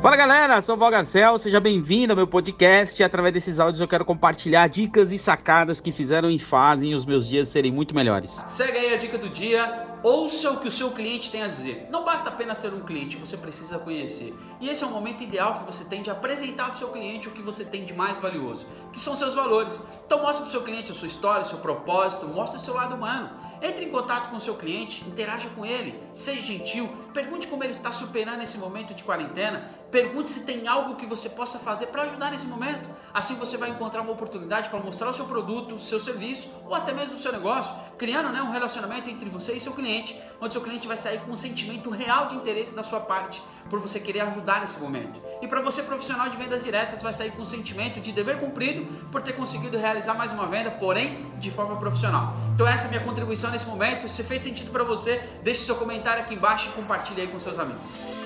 Fala galera, sou o Val Garcel, seja bem-vindo ao meu podcast. Através desses áudios eu quero compartilhar dicas e sacadas que fizeram e fazem os meus dias serem muito melhores. Segue aí a dica do dia, ouça o que o seu cliente tem a dizer. Não basta apenas ter um cliente, você precisa conhecer. E esse é o momento ideal que você tem de apresentar para o seu cliente o que você tem de mais valioso, que são seus valores. Então mostre para o seu cliente a sua história, o seu propósito, mostre o seu lado humano. Entre em contato com o seu cliente, interaja com ele, seja gentil, pergunte como ele está superando esse momento de quarentena, pergunte se tem algo que você possa fazer para ajudar nesse momento. Assim você vai encontrar uma oportunidade para mostrar o seu produto, o seu serviço ou até mesmo o seu negócio, criando né, um relacionamento entre você e seu cliente, onde seu cliente vai sair com um sentimento real de interesse da sua parte por você querer ajudar nesse momento. E para você profissional de vendas diretas vai sair com um sentimento de dever cumprido por ter conseguido realizar mais uma venda, porém de forma profissional. Então essa é a minha contribuição nesse momento. Se fez sentido para você, deixe seu comentário aqui embaixo e compartilhe aí com seus amigos.